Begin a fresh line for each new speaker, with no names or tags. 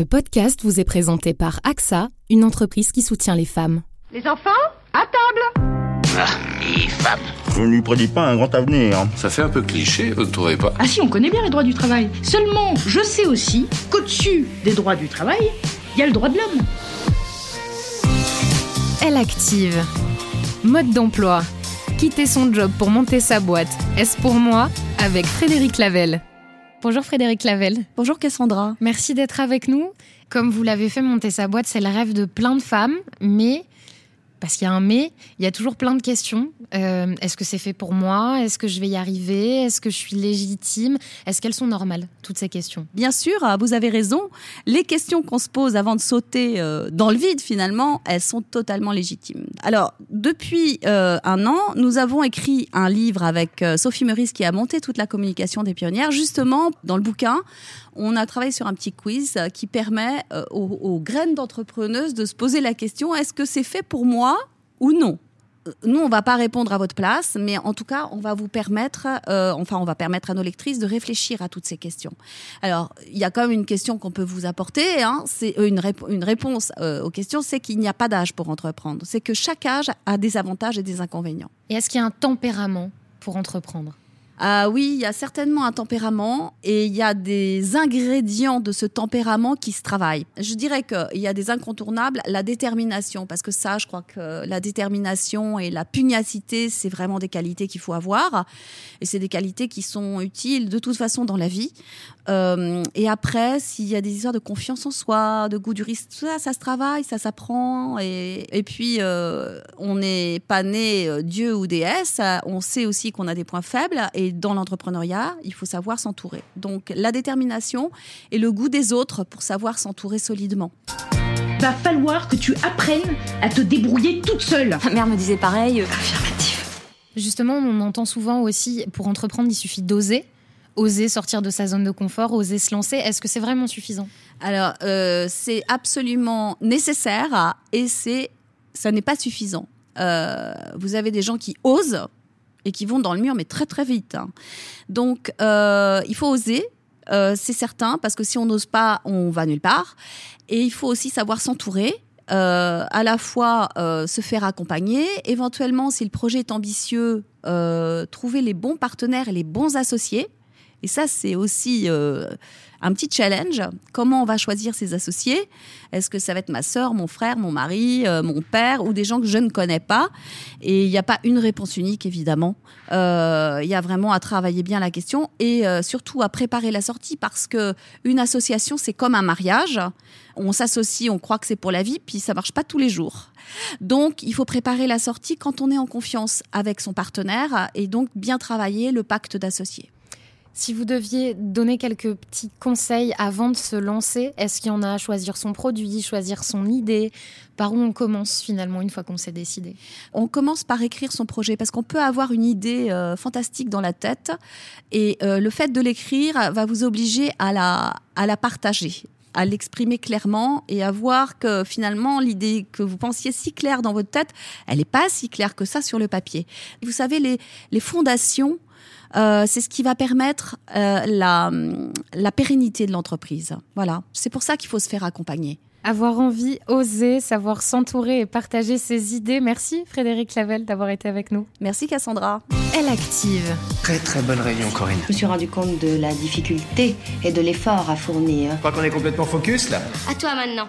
Ce podcast vous est présenté par AXA, une entreprise qui soutient les femmes.
Les enfants, à table
Ah, les femmes.
Je ne lui prédis pas un grand avenir.
Ça fait un peu cliché, vous ne trouvez pas?
Ah si, on connaît bien les droits du travail. Seulement, je sais aussi qu'au-dessus des droits du travail, il y a le droit de l'homme.
Elle active. Mode d'emploi. Quitter son job pour monter sa boîte. Est-ce pour moi? Avec Frédéric Lavelle. Bonjour Frédéric Lavelle.
Bonjour Cassandra.
Merci d'être avec nous. Comme vous l'avez fait, monter sa boîte, c'est le rêve de plein de femmes, mais parce qu'il y a un mais, il y a toujours plein de questions. Euh, est-ce que c'est fait pour moi? Est-ce que je vais y arriver? Est-ce que je suis légitime? Est-ce qu'elles sont normales, toutes ces questions?
Bien sûr, ah, vous avez raison. Les questions qu'on se pose avant de sauter euh, dans le vide, finalement, elles sont totalement légitimes. Alors, depuis euh, un an, nous avons écrit un livre avec Sophie Meurice qui a monté toute la communication des pionnières. Justement, dans le bouquin, on a travaillé sur un petit quiz qui permet aux, aux graines d'entrepreneuses de se poser la question est-ce que c'est fait pour moi? Ou non Euh, nous, on va pas répondre à votre place, mais en tout cas, on va vous permettre, euh, enfin, on va permettre à nos lectrices de réfléchir à toutes ces questions. Alors, il y a quand même une question qu'on peut vous apporter, hein, c'est euh, une, rép- une réponse aux questions, c'est qu'il n'y a pas d'âge pour entreprendre. C'est que chaque âge a des avantages et des inconvénients.
Et est-ce qu'il y a un tempérament pour entreprendre?
Ah oui, il y a certainement un tempérament et il y a des ingrédients de ce tempérament qui se travaillent. Je dirais qu'il y a des incontournables, la détermination, parce que ça, je crois que la détermination et la pugnacité, c'est vraiment des qualités qu'il faut avoir. Et c'est des qualités qui sont utiles de toute façon dans la vie. Euh, et après, s'il y a des histoires de confiance en soi, de goût du risque, tout ça, ça se travaille, ça s'apprend. Et, et puis, euh, on n'est pas né euh, Dieu ou déesse. On sait aussi qu'on a des points faibles. Et dans l'entrepreneuriat, il faut savoir s'entourer. Donc, la détermination et le goût des autres pour savoir s'entourer solidement.
Va falloir que tu apprennes à te débrouiller toute seule.
Ma mère me disait pareil.
Justement, on entend souvent aussi, pour entreprendre, il suffit d'oser. Oser sortir de sa zone de confort, oser se lancer. Est-ce que c'est vraiment suffisant?
Alors, euh, c'est absolument nécessaire et c'est, ça n'est pas suffisant. Euh, vous avez des gens qui osent et qui vont dans le mur, mais très très vite. hein. Donc, euh, il faut oser, c'est certain, parce que si on n'ose pas, on va nulle part. Et il faut aussi savoir s'entourer. à la fois se faire accompagner, éventuellement, si le projet est ambitieux, trouver les bons partenaires et les bons associés. Et ça, c'est aussi euh, un petit challenge. Comment on va choisir ses associés? Est-ce que ça va être ma sœur, mon frère, mon mari, euh, mon père ou des gens que je ne connais pas? Et il n'y a pas une réponse unique, évidemment. Euh, Il y a vraiment à travailler bien la question et surtout à préparer la sortie parce que une association, c'est comme un mariage. On s'associe, on croit que c'est pour la vie, puis ça marche pas tous les jours. Donc, il faut préparer la sortie quand on est en confiance avec son partenaire et donc bien travailler le pacte d'associés.
Si vous deviez donner quelques petits conseils avant de se lancer, est-ce qu'il y en a à choisir son produit, choisir son idée? Par où on commence finalement une fois qu'on s'est décidé?
On commence par écrire son projet parce qu'on peut avoir une idée euh, fantastique dans la tête et euh, le fait de l'écrire va vous obliger à la, à la partager à l'exprimer clairement et à voir que finalement l'idée que vous pensiez si claire dans votre tête, elle n'est pas si claire que ça sur le papier. Vous savez, les, les fondations, euh, c'est ce qui va permettre euh, la, la pérennité de l'entreprise. Voilà, c'est pour ça qu'il faut se faire accompagner.
Avoir envie, oser, savoir s'entourer et partager ses idées. Merci Frédéric Clavel d'avoir été avec nous.
Merci Cassandra.
Elle active.
Très très bonne réunion Corinne.
Je me suis rendu compte de la difficulté et de l'effort à fournir.
Je crois qu'on est complètement focus là.
À toi maintenant.